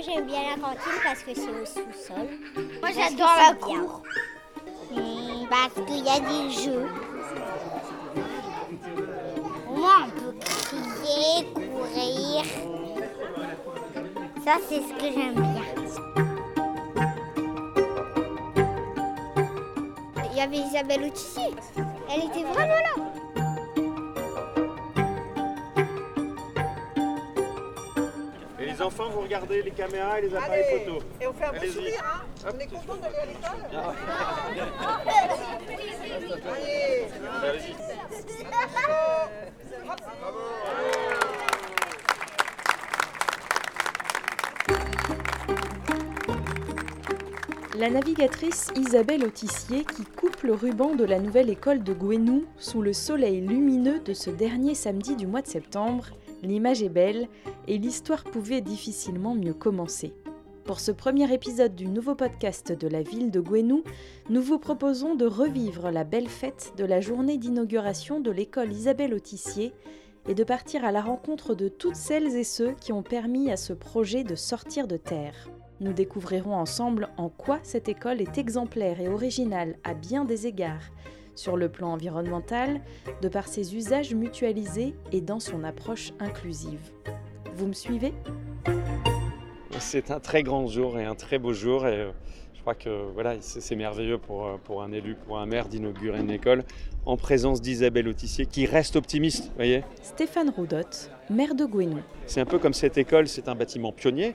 Moi j'aime bien la cantine parce que c'est au sous-sol. Moi j'adore la cour. Parce qu'il y a des jeux. Moi on peut crier, courir. Ça c'est ce que j'aime bien. Il y avait Isabelle Autissier. Elle était vraiment là. Enfants, vous regardez les caméras et les appareils Allez, photo. et on fait un beau Allez-y. sourire, hein Hop. On est content d'aller à l'école Ah. Allez Allez-y. La navigatrice Isabelle Autissier qui coupe le ruban de la nouvelle école de Gouenou sous le soleil lumineux de ce dernier samedi du mois de septembre, l'image est belle et l'histoire pouvait difficilement mieux commencer. Pour ce premier épisode du nouveau podcast de la ville de Gouenou, nous vous proposons de revivre la belle fête de la journée d'inauguration de l'école Isabelle Autissier et de partir à la rencontre de toutes celles et ceux qui ont permis à ce projet de sortir de terre. Nous découvrirons ensemble en quoi cette école est exemplaire et originale à bien des égards, sur le plan environnemental, de par ses usages mutualisés et dans son approche inclusive. Vous me suivez? C'est un très grand jour et un très beau jour. Et euh, je crois que voilà, c'est merveilleux pour, euh, pour un élu, pour un maire d'inaugurer une école en présence d'Isabelle Autissier qui reste optimiste. voyez? Stéphane Roudotte, maire de Gouenou. C'est un peu comme cette école, c'est un bâtiment pionnier.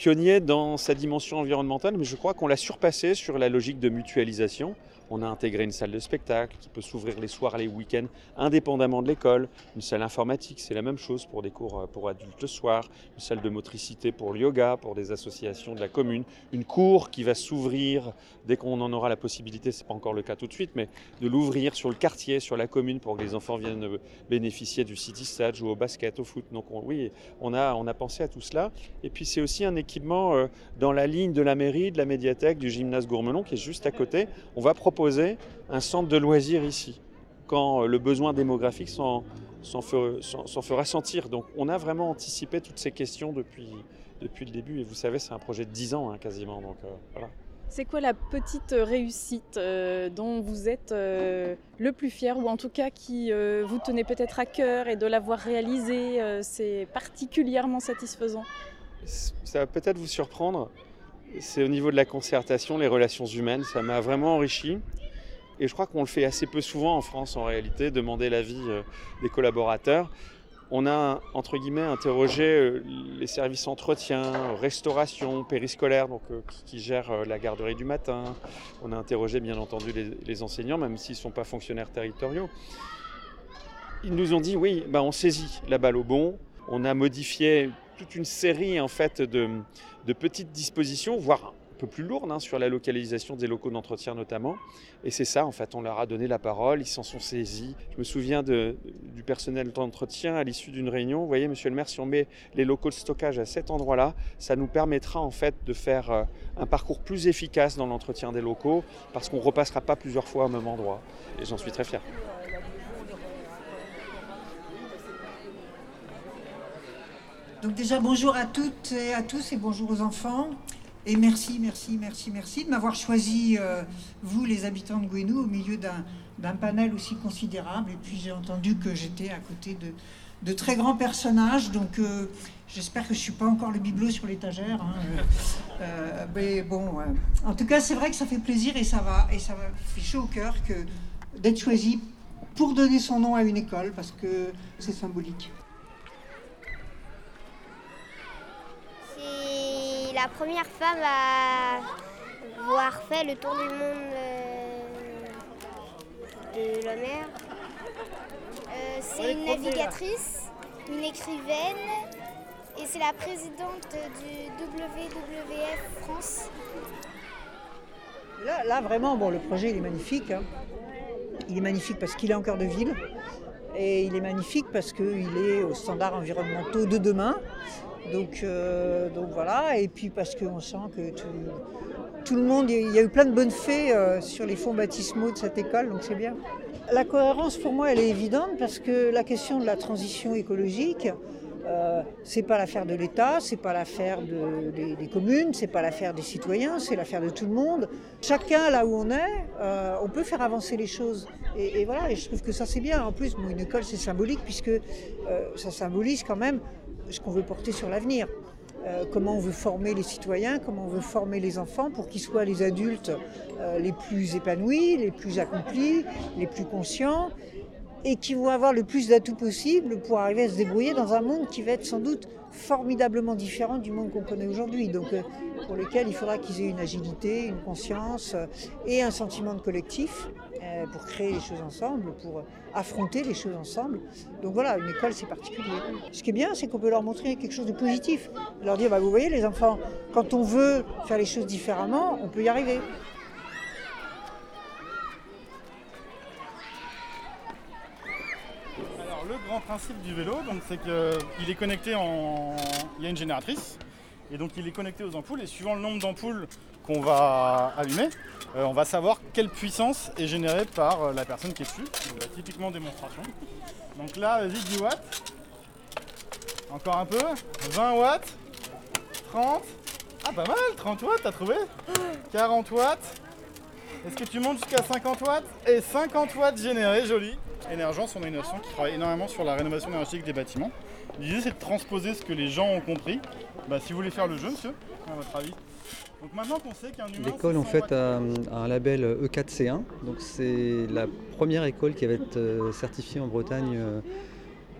Pionnier dans sa dimension environnementale, mais je crois qu'on l'a surpassé sur la logique de mutualisation. On a intégré une salle de spectacle qui peut s'ouvrir les soirs, les week-ends, indépendamment de l'école. Une salle informatique, c'est la même chose pour des cours euh, pour adultes le soir. Une salle de motricité pour le yoga, pour des associations de la commune. Une cour qui va s'ouvrir dès qu'on en aura la possibilité, c'est pas encore le cas tout de suite, mais de l'ouvrir sur le quartier, sur la commune, pour que les enfants viennent euh, bénéficier du city stade, jouer au basket, au foot. Donc on- oui, on a, on a pensé à tout cela. Et puis c'est aussi un équipement euh, dans la ligne de la mairie, de la médiathèque, du gymnase Gourmelon qui est juste à côté. Un centre de loisirs ici quand euh, le besoin démographique s'en s'en fe- s'en- s'en fera sentir. Donc on a vraiment anticipé toutes ces questions depuis, depuis le début. Et vous savez, c'est un projet de 10 ans hein, quasiment. Donc euh, voilà. C'est quoi la petite réussite euh, dont vous êtes euh, le plus fier ou en tout cas qui vous tenait peut-être à cœur et de l'avoir réalisé, euh, c'est particulièrement satisfaisant? Ça va peut-être vous surprendre. C'est au niveau de la concertation, les relations humaines. Ça m'a vraiment enrichi. Et je crois qu'on le fait assez peu souvent en France en réalité, demander l'avis euh, des collaborateurs. On a, entre guillemets, interrogé euh, les services entretien, restauration, périscolaire, donc, euh, qui, gèrent la garderie du matin. On a interrogé, bien entendu, les, les enseignants, même s'ils ne sont pas fonctionnaires territoriaux. Ils nous ont dit, oui, bah, on saisit la balle au bon. On a modifié toute une série en fait, de, petites dispositions, voire un peu plus lourdes, hein, sur la localisation des locaux d'entretien notamment. Et c'est ça, en fait, on leur a donné la parole, ils s'en sont saisis. Je me souviens du personnel d'entretien à l'issue d'une réunion. Vous voyez, monsieur le maire, si on met les locaux de stockage à cet endroit-là, ça nous permettra en fait de faire euh, un parcours plus efficace dans l'entretien des locaux, parce qu'on ne repassera pas plusieurs fois au même endroit. Et j'en suis très fier. Donc déjà bonjour à toutes et à tous et bonjour aux enfants. Et merci, merci, merci, merci de m'avoir choisi, euh, vous les habitants de Gouenou, au milieu d'un panel aussi considérable. Et puis j'ai entendu que j'étais à côté de, très grands personnages. Donc euh, j'espère que je ne suis pas encore le bibelot sur l'étagère. hein. Euh, mais bon, en tout cas c'est vrai que ça fait plaisir et ça va, et ça m'a fait chaud au cœur d'être choisi pour donner son nom à une école parce que c'est symbolique. C'est la première femme à avoir fait le tour du monde euh, de la mer. Euh, c'est une navigatrice, une écrivaine et c'est la présidente du WWF France. Là, là, vraiment, bon, le projet il est magnifique. hein. Il est magnifique parce qu'il est en cœur de ville. Et il est magnifique parce qu'il est aux standards environnementaux de demain. Donc, euh, donc voilà. Et puis parce qu'on sent que tout, le monde, il y a eu plein de bonnes fées euh, sur les fonds baptismaux de cette école, donc c'est bien. La cohérence, pour moi, elle est évidente parce que la question de la transition écologique, Euh, c'est pas l'affaire de l'État, c'est pas l'affaire des, communes, c'est pas l'affaire des citoyens, c'est l'affaire de tout le monde. Chacun là où on est, euh, on peut faire avancer les choses. Et, voilà, et je trouve que ça c'est bien. En plus, une école c'est symbolique puisque ça symbolise quand même ce qu'on veut porter sur l'avenir. comment on veut former les citoyens, comment on veut former les enfants pour qu'ils soient les adultes les plus épanouis, les plus accomplis, les plus conscients et qui vont avoir le plus d'atouts possible pour arriver à se débrouiller dans un monde qui va être sans doute formidablement différent du monde qu'on connaît aujourd'hui. Donc euh, pour lequel il faudra qu'ils aient une agilité, une conscience euh, et un sentiment de collectif euh, pour créer les choses ensemble, pour affronter les choses ensemble. Donc voilà, une école c'est particulier. Ce qui est bien, c'est qu'on peut leur montrer quelque chose de positif. Leur dire, bah, vous voyez les enfants, quand on veut faire les choses différemment, on peut y arriver. grand principe du vélo, c'est qu'il est connecté en. Il y a une génératrice, et donc il est connecté aux ampoules, et suivant le nombre d'ampoules va allumer, euh, on va savoir quelle puissance est générée par euh, la personne qui est dessus. Typiquement démonstration. Donc là, 10 watts. Encore un peu. 20 watts. 30. Ah pas mal, 30 watts, t'as trouvé? 40 watts. Est-ce que tu montes jusqu'à 50 watts? Et 50 watts générés, joli. Énergence, on a une nation qui travaille énormément sur la rénovation énergétique des bâtiments. L'idée, c'est de transposer ce que les gens ont compris. Bah, si vous voulez faire le jeu, monsieur, à votre avis? Donc maintenant qu'on sait qu'un humain. L'école, en fait, a, un label E4C1. Donc c'est la première école qui va être euh, certifiée en Bretagne euh,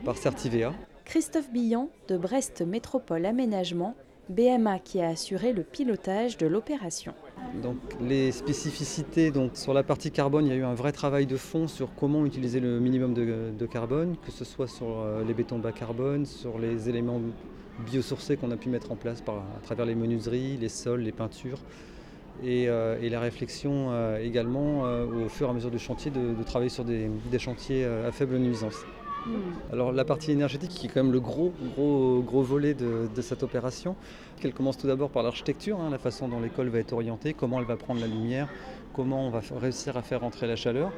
par Certivea. Christophe Billan de Brest Métropole Aménagement, BMA qui a assuré le pilotage de l'opération. Donc les spécificités, donc sur la partie carbone, il y a eu un vrai travail de fond sur comment utiliser le minimum de, carbone, que ce soit sur euh, les bétons bas carbone, sur les éléments biosourcés qu'on a pu mettre en place par, à travers les menuiseries, les sols, les peintures. Et, euh, la réflexion euh, également au fur et à mesure du chantier de, travailler sur des chantiers à faible nuisance. Hmm. Alors la partie énergétique qui est quand même le gros, gros, gros volet de, cette opération, qu'elle commence tout d'abord par l'architecture, hein, la façon dont l'école va être orientée, comment elle va prendre la lumière, comment on va réussir à faire entrer la chaleur.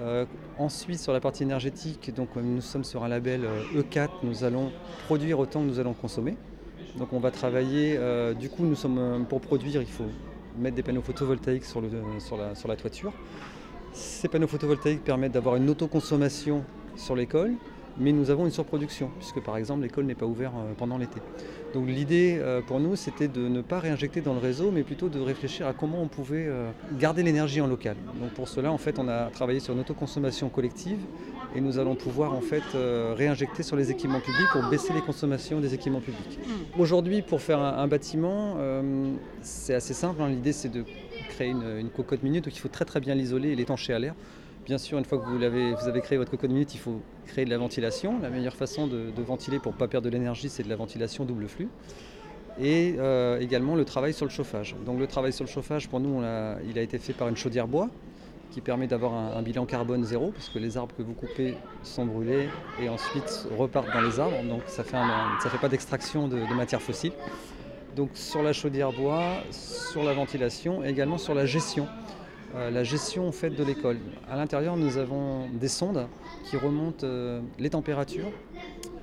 Euh, ensuite sur la partie énergétique, donc nous sommes sur un label E4, euh, e nous allons produire autant que nous allons consommer. Donc on va travailler, euh, du coup nous sommes pour produire, il faut mettre des panneaux photovoltaïques sur la toiture. Ces panneaux photovoltaïques permettent d'avoir une autoconsommation sur l'école, mais nous avons une surproduction, puisque par exemple l'école n'est pas ouverte euh, pendant l'été. Donc l'idée euh, pour nous, c'était de ne pas réinjecter dans le réseau, mais plutôt de réfléchir à comment on pouvait euh, garder l'énergie en local. Donc pour cela, en fait, on a travaillé sur une autoconsommation collective, et nous allons pouvoir en fait réinjecter sur les équipements publics pour baisser les consommations des équipements publics. Aujourd'hui, pour faire un, bâtiment, c'est assez simple. Hein. L'idée, c'est de créer une cocotte minute, donc il faut très très bien l'isoler et l'étancher à l'air. Bien sûr, une fois que vous avez, créé votre cocotte minute, il faut créer de la ventilation. La meilleure façon de, ventiler pour ne pas perdre de l'énergie, c'est de la ventilation double flux. Et euh, également le travail sur le chauffage. Donc le travail sur le chauffage, pour nous, il a été fait par une chaudière bois qui permet d'avoir un, bilan carbone zéro, puisque les arbres que vous coupez sont brûlés et ensuite repartent dans les arbres. Donc ça ne fait, pas d'extraction de, de matières fossiles. Donc sur la chaudière bois, sur la ventilation et également sur la gestion. Euh, la gestion faite de l'école. À l'intérieur, nous avons des sondes qui remontent euh, les températures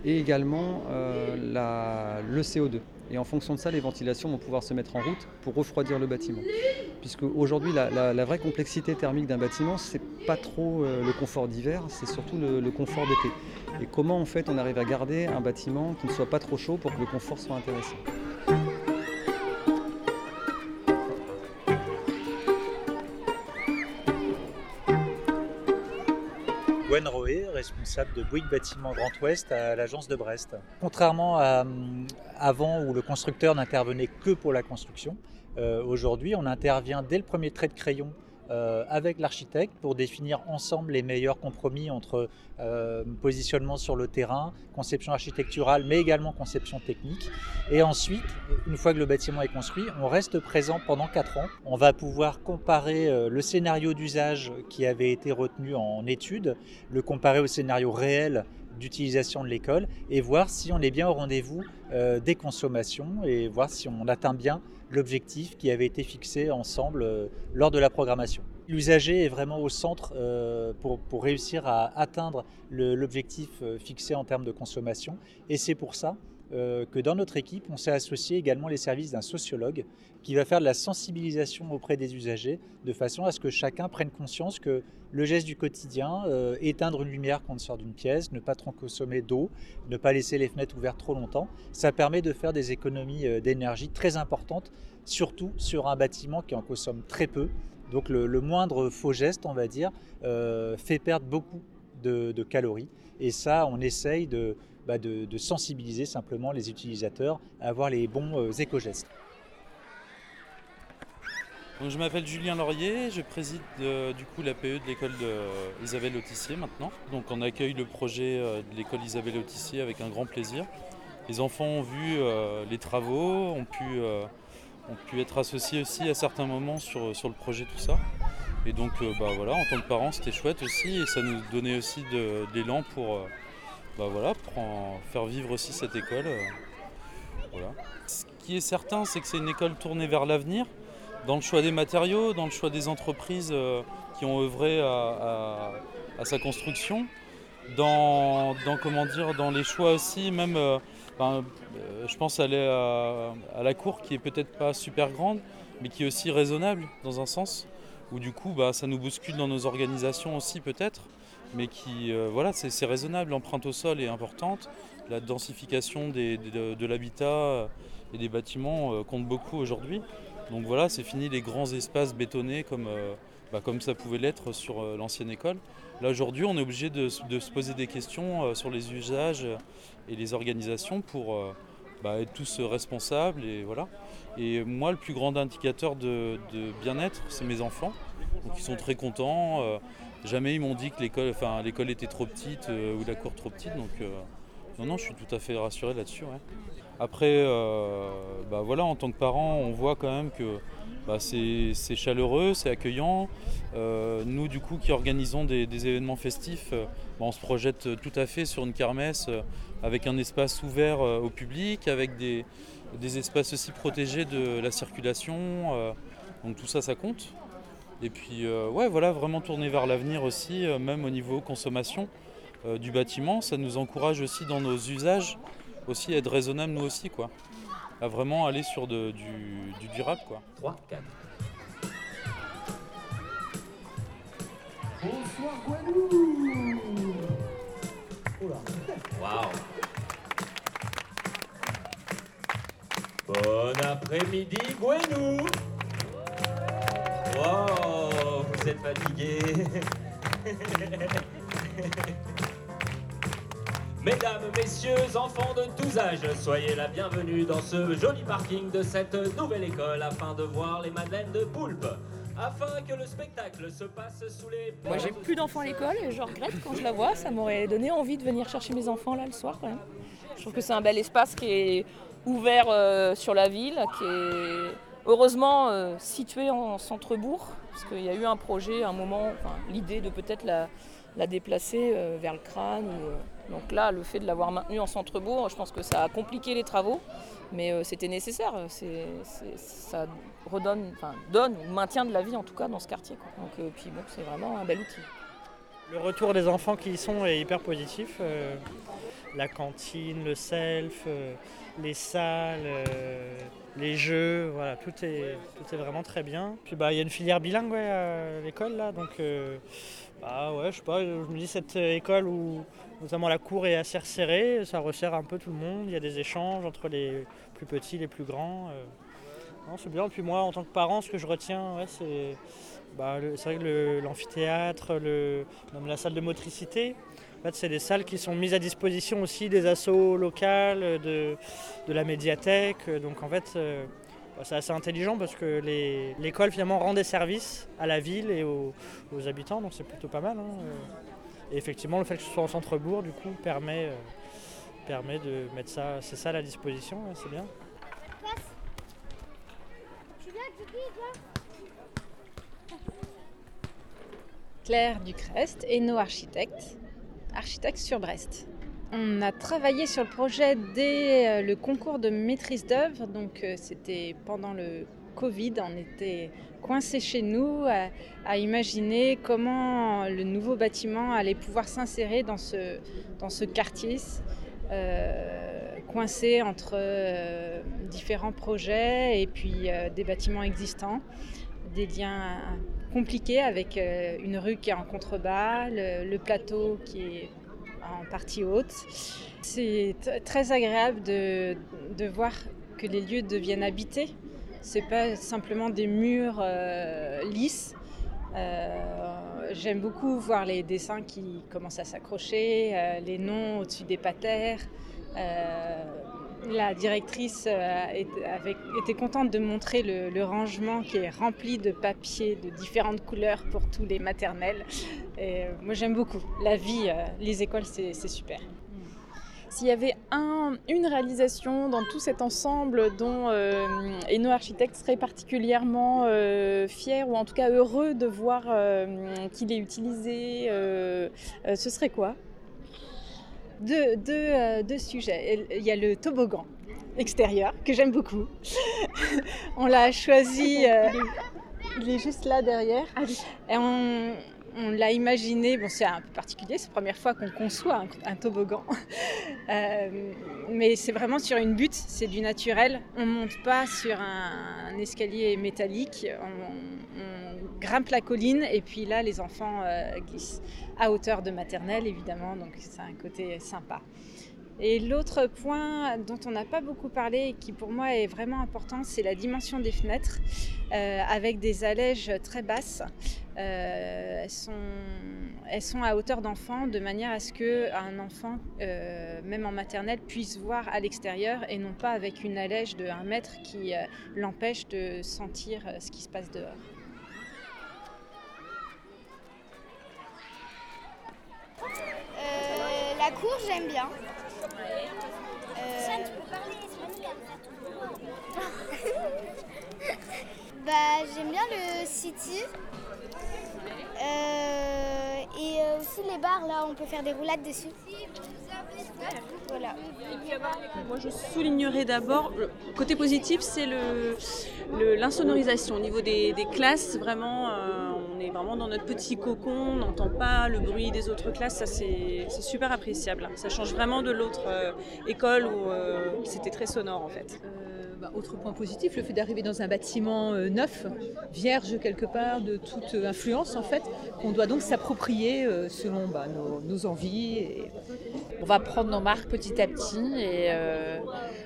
et également euh, le CO2. Et en fonction de ça, les ventilations vont pouvoir se mettre en route pour refroidir le bâtiment. Puisque aujourd'hui, la, vraie complexité thermique d'un bâtiment, c'est pas trop le confort d'hiver, c'est surtout le confort d'été. Et comment en fait on arrive à garder un bâtiment qui ne soit pas trop chaud pour que le confort soit intéressant? Responsable de Bouygues Bâtiment Grand Ouest à l'agence de Brest. Contrairement à hum, avant où le constructeur n'intervenait que pour la construction, euh, aujourd'hui on intervient dès le premier trait de crayon euh, avec l'architecte pour définir ensemble les meilleurs compromis entre euh, positionnement sur le terrain, conception architecturale, mais également conception technique. Et ensuite, une fois que le bâtiment est construit, on reste présent pendant 4 ans. On va pouvoir comparer euh, le scénario d'usage qui avait été retenu en étude, le comparer au scénario réel d'utilisation de l'école et voir si on est bien au rendez-vous des consommations et voir si on atteint bien l'objectif qui avait été fixé ensemble euh, lors de la programmation. L'usager est vraiment au centre euh, pour, réussir à atteindre l'objectif euh, fixé en termes de consommation. Et c'est pour ça euh, que dans notre équipe, on s'est associé également les services d'un sociologue qui va faire de la sensibilisation auprès des usagers de façon à ce que chacun prenne conscience que le geste du quotidien, euh, éteindre une lumière quand on sort d'une pièce, ne pas trop consommer d'eau, ne pas laisser les fenêtres ouvertes trop longtemps, ça permet de faire des économies euh, d'énergie très importantes, surtout sur un bâtiment qui en consomme très peu. Donc le, moindre faux geste, on va dire, fait perdre beaucoup de, calories. Et ça, on essaye de, bah de, sensibiliser simplement les utilisateurs à avoir les bons euh, éco-gestes. Je m'appelle Julien Laurier, je préside euh, du coup l'APE de l'école Isabelle Autissier maintenant. Donc on accueille le projet euh, de l'école Isabelle Autissier avec un grand plaisir. Les enfants ont vu les travaux, ont pu, être associés aussi à certains moments sur le projet, tout ça. Et donc euh, bah, voilà, en tant que parents c'était chouette aussi et ça nous donnait aussi de, l'élan pour, euh, bah, voilà, faire vivre aussi cette école. euh, voilà. Ce qui est certain c'est que c'est une école tournée vers l'avenir dans le choix des matériaux, dans le choix des entreprises qui ont œuvré à, sa construction, dans, comment dire, dans les choix aussi, même, ben, je pense aller à, à la cour qui est peut-être pas super grande, mais qui est aussi raisonnable dans un sens, où du coup bah, ça nous bouscule dans nos organisations aussi peut-être, mais qui, euh, voilà, c'est raisonnable, l'empreinte au sol est importante, la densification de, l'habitat euh, et des bâtiments euh, compte beaucoup aujourd'hui. Donc voilà, c'est fini les grands espaces bétonnés comme, bah, comme ça pouvait l'être sur l'ancienne école. Là aujourd'hui, on est obligé de, se poser des questions sur les usages et les organisations pour bah, être tous responsables. Et, voilà. et moi, le plus grand indicateur de, bien-être, c'est mes enfants. Donc ils sont très contents. euh, jamais ils m'ont dit que l'école était trop petite euh, ou la cour trop petite. Euh, non, non, je suis tout à fait rassuré là-dessus. Après, euh, bah voilà, en tant que parent, on voit quand même que bah, c'est chaleureux, c'est accueillant. Euh, nous, du coup, qui organisons des, événements festifs, euh, bah, on se projette tout à fait sur une kermesse avec un espace ouvert au public, avec des, espaces aussi protégés de la circulation. donc tout ça, ça compte. Et puis, ouais, voilà, vraiment tourner vers l'avenir aussi, même au niveau consommation du bâtiment. Ça nous encourage aussi dans nos usages, aussi à être raisonnable nous aussi, quoi. À vraiment aller sur du, du durable, quoi. 3, 4. Bonsoir Guadeloupe Waouh Bon après-midi, Gwenou Wow, vous êtes fatigué Mesdames, messieurs, enfants de tous âges, soyez la bienvenue dans ce joli parking de cette nouvelle école afin de voir les madeleines de poulpe. Afin que le spectacle se passe sous les... Moi j'ai plus d'enfants à l'école et je regrette quand je la vois, ça m'aurait donné envie de venir chercher mes enfants là le soir quand même. Je trouve que c'est un bel espace qui est ouvert euh, sur la ville, qui est heureusement euh, situé en centre-bourg, parce qu'il y a eu un projet, un moment, enfin, l'idée de peut-être la, la déplacer euh, vers le crâne. ou, donc là, le fait de l'avoir maintenu en centre-bourg, je pense que ça a compliqué les travaux, mais euh, c'était nécessaire. Ça redonne, enfin, donne ou maintient de la vie en tout cas dans ce quartier. Donc, euh, puis bon, c'est vraiment un bel outil. Le retour des enfants qui y sont est hyper positif. euh, la cantine, le self, les salles, les jeux, voilà, tout est, tout est vraiment très bien. Puis bah il y a une filière bilingue à l'école là, donc bah ouais, je sais pas, je me dis cette école où notamment la cour est assez resserrée, ça resserre un peu tout le monde, il y a des échanges entre les plus petits, les plus grands. euh. C'est bien. Puis moi, en tant que parent, ce que je retiens, bah, le- c'est vrai que le- l'amphithéâtre, le, même la salle de motricité, en fait, c'est des salles qui sont mises à disposition aussi des assos locales, de, de la médiathèque. Donc en fait, euh, bah, c'est assez intelligent parce que l'école finalement rend des services à la ville et aux, aux habitants, donc c'est plutôt pas mal. hein, euh. Et effectivement, le fait que ce soit en centre-bourg, du coup, permet, euh, permet de mettre ça, ces salles à disposition, ouais, c'est bien. Claire Ducrest architectes, architectes sur Brest. On a travaillé sur le projet dès euh, le concours de maîtrise d'œuvre, donc euh, c'était pendant le Covid, on était coincés chez nous à, imaginer comment le nouveau bâtiment allait pouvoir s'insérer dans ce, quartier, euh, coincé entre euh, différents projets et puis euh, des bâtiments existants, des liens compliqués avec une rue qui est en contrebas, le, plateau qui est en partie haute. C'est très agréable de voir que les lieux deviennent habités. C'est pas simplement des murs euh, lisses. Euh, j'aime beaucoup voir les dessins qui commencent à s'accrocher, euh, les noms au-dessus des patères. la directrice était contente de montrer le, rangement qui est rempli de papiers de différentes couleurs pour tous les maternels. Moi j'aime beaucoup. La vie, les écoles, c'est super. S'il y avait un, une réalisation dans tout cet ensemble dont euh, Eno Architecte serait particulièrement euh, fier ou en tout cas heureux de voir euh, qu'il est utilisé, ce serait quoi? Deux, deux, deux, sujets. Il y a le toboggan extérieur que j'aime beaucoup. on l'a choisi, il est juste là derrière. Et on, on l'a imaginé, bon c'est un peu particulier, c'est la première fois qu'on conçoit un, toboggan, euh, mais c'est vraiment sur une butte, c'est du naturel. On ne monte pas sur un, escalier métallique, on, on, grimpe la colline et puis là les enfants euh, glissent à hauteur de maternelle évidemment, donc c'est un côté sympa. Et l'autre point dont on n'a pas beaucoup parlé et qui pour moi est vraiment important, c'est la dimension des fenêtres euh, avec des allèges très basses. Euh, elles, sont, elles sont à hauteur d'enfant de manière à ce qu'un enfant, euh, même en maternelle, puisse voir à l'extérieur et non pas avec une allège de 1 mètre qui l'empêche de sentir ce qui se passe dehors. La cour, j'aime bien. Euh... bah, j'aime bien le city. Euh, et aussi les bars, là, on peut faire des roulades dessus. Moi, je soulignerais d'abord, côté positif, c'est l'insonorisation. Le, Au niveau des, classes, vraiment, euh, on est vraiment dans notre petit cocon, on n'entend pas le bruit des autres classes, ça c'est super appréciable. Ça change vraiment de l'autre euh, école où euh, c'était très sonore en fait. Bah, autre point positif, le fait d'arriver dans un bâtiment euh, neuf, vierge quelque part de toute influence en fait, qu'on doit donc s'approprier euh, selon bah, nos, envies. On va prendre nos marques petit à petit et euh,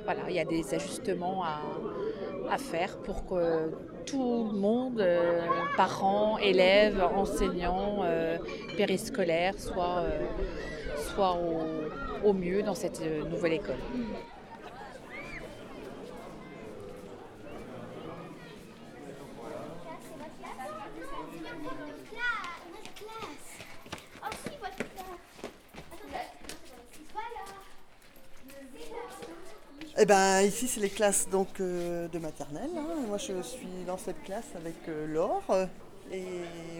voilà, il y a des ajustements à, faire pour que tout le monde, euh, parents, élèves, enseignants, euh, périscolaires, soit, soit au mieux dans cette nouvelle école. Eh ben, ici, c'est les classes donc, euh, de maternelle. Hein. Moi, je suis dans cette classe avec euh, Laure. Et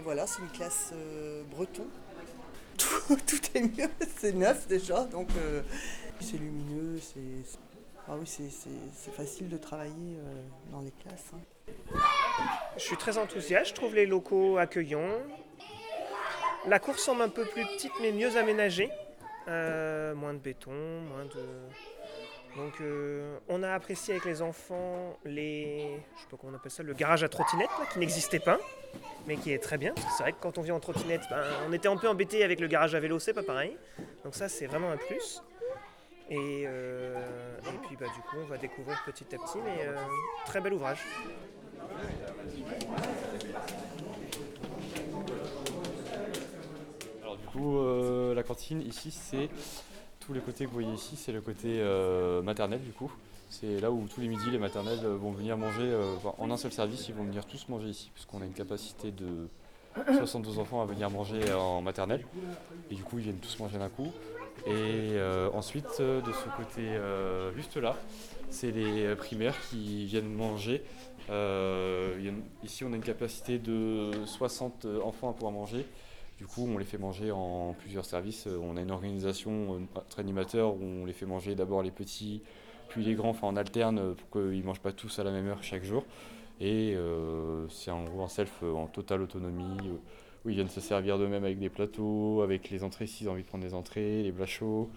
voilà, c'est une classe euh, breton. Tout, tout, est mieux, c'est neuf déjà. Donc, c'est lumineux. c'est ah oui, c'est facile de travailler dans les classes. Hein. Je suis très enthousiaste. Je trouve les locaux accueillants. La cour semble un peu plus petite, mais mieux aménagée. moins de béton, moins de donc euh, on a apprécié avec les enfants les, je sais pas comment on appelle ça, le garage à trottinette qui n'existait pas, mais qui est très bien. C'est vrai que quand on vient en trottinette, ben, on était un peu embêté avec le garage à vélo, c'est pas pareil. Donc ça c'est vraiment un plus. Et, euh, et puis bah, du coup on va découvrir petit à petit, mais euh, très bel ouvrage. Alors du coup la cantine ici c'est tous les côtés que vous voyez ici, c'est le côté euh, maternel du coup. C'est là où tous les midis, les maternelles vont venir manger euh, en un seul service, ils vont venir tous manger ici, puisqu'on a une capacité de 72 enfants à venir manger en maternelle. Et du coup, ils viennent tous manger d'un coup. Et euh, ensuite, de ce côté juste là, c'est les primaires qui viennent manger. ici, on a une capacité de 60 enfants à pouvoir manger. Du coup, on les fait manger en plusieurs services. On a une organisation entre animateurs où on les fait manger d'abord les petits, puis les grands, enfin on alterne pour qu'ils ne mangent pas tous à la même heure chaque jour. Et c'est en gros un self en totale autonomie où ils viennent se servir d'eux-mêmes avec des plateaux, avec les entrées s'ils ont envie de prendre des entrées, les plats chauds.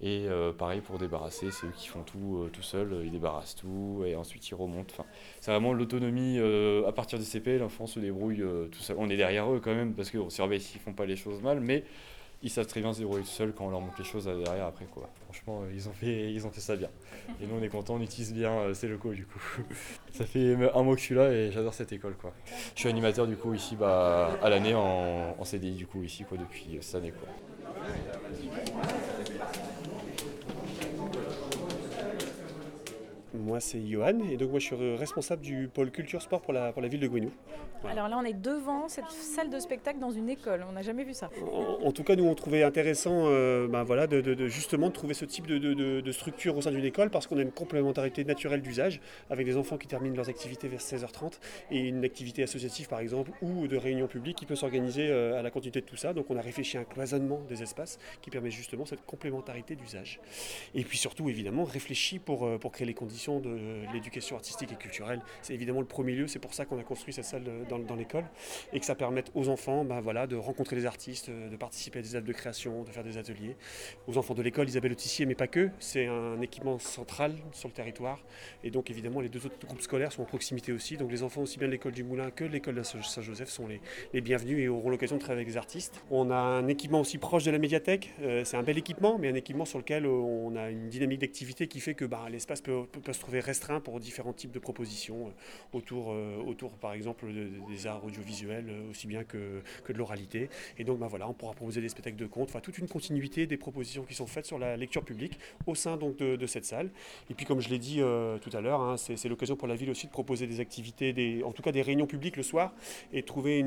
Et euh, pareil pour débarrasser, c'est eux qui font tout euh, tout seuls, ils débarrassent tout et ensuite ils remontent. Enfin, c'est vraiment l'autonomie euh, à partir du CP, l'enfant se débrouille tout seul. On est derrière eux quand même parce qu'on surveille s'ils font pas les choses mal, mais ils savent très bien se débrouiller tout seuls quand on leur montre les choses derrière après quoi. Franchement, ils ont fait, ils ont fait ça bien. Et nous on est contents, on utilise bien ces locaux du coup. ça fait un mois que je suis là et j'adore cette école quoi. Je suis animateur du coup ici bah, à l'année en, en, CDI du coup ici quoi depuis cette année quoi. Moi, c'est Johan, et donc moi je suis responsable du pôle culture sport pour la, pour la ville de Gouinou. Alors là, on est devant cette salle de spectacle dans une école, on n'a jamais vu ça. En, tout cas, nous on trouvait intéressant euh, ben voilà, de, justement de trouver ce type de, structure au sein d'une école parce qu'on a une complémentarité naturelle d'usage avec des enfants qui terminent leurs activités vers 16h30 et une activité associative par exemple ou de réunion publique qui peut s'organiser euh, à la continuité de tout ça. Donc on a réfléchi à un cloisonnement des espaces qui permet justement cette complémentarité d'usage. Et puis surtout, évidemment, réfléchi pour, euh, pour créer les conditions de l'éducation artistique et culturelle. C'est évidemment le premier lieu, c'est pour ça qu'on a construit cette salle dans, l'école et que ça permette aux enfants ben voilà, de rencontrer des artistes, de participer à des œuvres de création, de faire des ateliers. Aux enfants de l'école, Isabelle Autissier, mais pas que, c'est un équipement central sur le territoire et donc évidemment les deux autres groupes scolaires sont en proximité aussi. Donc les enfants aussi bien de l'école du Moulin que de l'école de Saint-Joseph sont les, bienvenus et auront l'occasion de travailler avec des artistes. On a un équipement aussi proche de la médiathèque, euh, c'est un bel équipement, mais un équipement sur lequel on a une dynamique d'activité qui fait que ben, l'espace peut se trouver restreint pour différents types de propositions euh, autour, euh, autour par exemple des arts audiovisuels euh, aussi bien que, que de l'oralité. Et donc ben voilà, on pourra proposer des spectacles de contes, toute une continuité des propositions qui sont faites sur la lecture publique au sein donc de, cette salle. Et puis comme je l'ai dit tout à l'heure, hein, c'est l'occasion pour la ville aussi de proposer des activités, en tout cas des réunions publiques le soir et trouver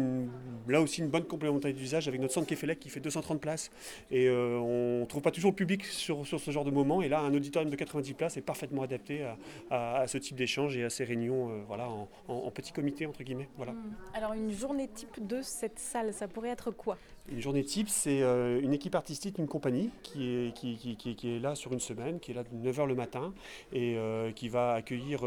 là aussi une bonne complémentarité d'usage avec notre centre Kefelec qui fait 230 places. Et on ne trouve pas toujours le public sur, sur, ce genre de moment. Et là, un auditorium de 90 places est parfaitement adapté à, à, ce type d'échange et à ces réunions euh, voilà, en, petit comité, entre guillemets. Voilà. Hmm. Alors une journée type de cette salle, ça pourrait être quoi? Une journée type, c'est euh, une équipe artistique, une compagnie qui est, qui, qui, qui, est là sur une semaine, qui est là de 9h le matin et euh, qui va accueillir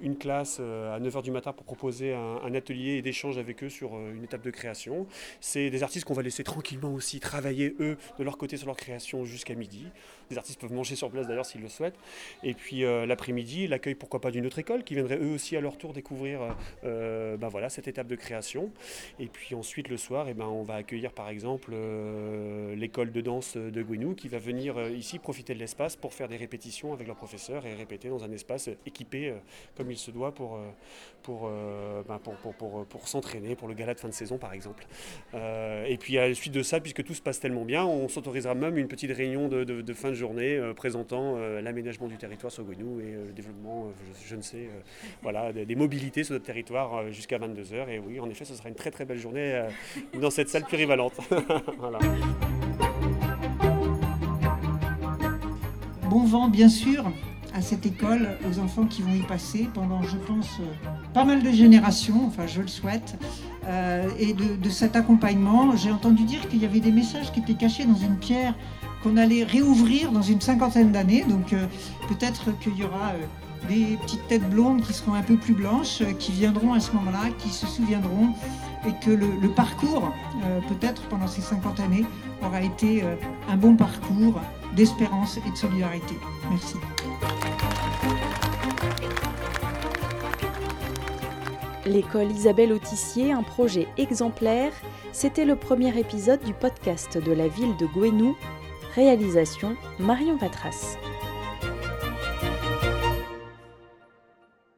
une classe à 9h du matin pour proposer un, un atelier d'échange avec eux sur une étape de création. C'est des artistes qu'on va laisser tranquillement aussi travailler eux de leur côté sur leur création jusqu'à midi. Les artistes peuvent manger sur place d'ailleurs s'ils le souhaitent. Et puis l'après-midi, l'accueil pourquoi pas d'une autre école qui viendrait eux aussi à leur tour découvrir euh, ben voilà, cette étape de création. Et puis ensuite le soir, eh ben, on va accueillir par exemple euh, l'école de danse de Gouinou qui va venir euh, ici profiter de l'espace pour faire des répétitions avec leurs professeurs et répéter dans un espace équipé comme il se doit pour, ben, pour, pour, pour, pour s'entraîner pour le gala de fin de saison par exemple. et puis à la suite de ça, puisque tout se passe tellement bien, on s'autorisera même une petite réunion de, de, fin de journée présentant l'aménagement du territoire sur Gouinou et le développement je, ne sais, euh, voilà, des, mobilités sur notre territoire euh, jusqu'à 22h. Et oui, en effet, ce sera une très très belle journée euh, dans cette salle plurivalente. Bon vent, bien sûr, à cette école, aux enfants qui vont y passer pendant, je pense, pas mal de générations, enfin je le souhaite. et de, cet accompagnement, j'ai entendu dire qu'il y avait des messages qui étaient cachés dans une pierre qu'on allait réouvrir dans une cinquantaine d'années. Donc peut-être qu'il y aura des petites têtes blondes qui seront un peu plus blanches, euh, qui viendront à ce moment-là, qui se souviendront, et que le, parcours, euh, peut-être pendant ces 50 années, aura été euh, un bon parcours d'espérance et de solidarité. Merci. L'école Isabelle Autissier, un projet exemplaire, c'était le premier épisode du podcast de la ville de Gouenou. Réalisation Marion Patras.